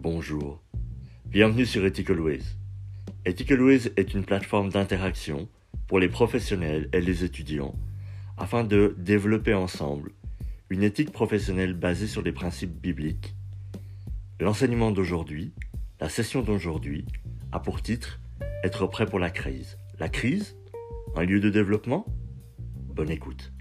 Bonjour. Bienvenue sur Ethical Ways. Est une plateforme d'interaction pour les professionnels et les étudiants afin de développer ensemble une éthique professionnelle basée sur les principes bibliques. L'enseignement d'aujourd'hui, la session d'aujourd'hui, a pour titre Être prêt pour la crise. La crise? Un lieu de développement? Bonne écoute.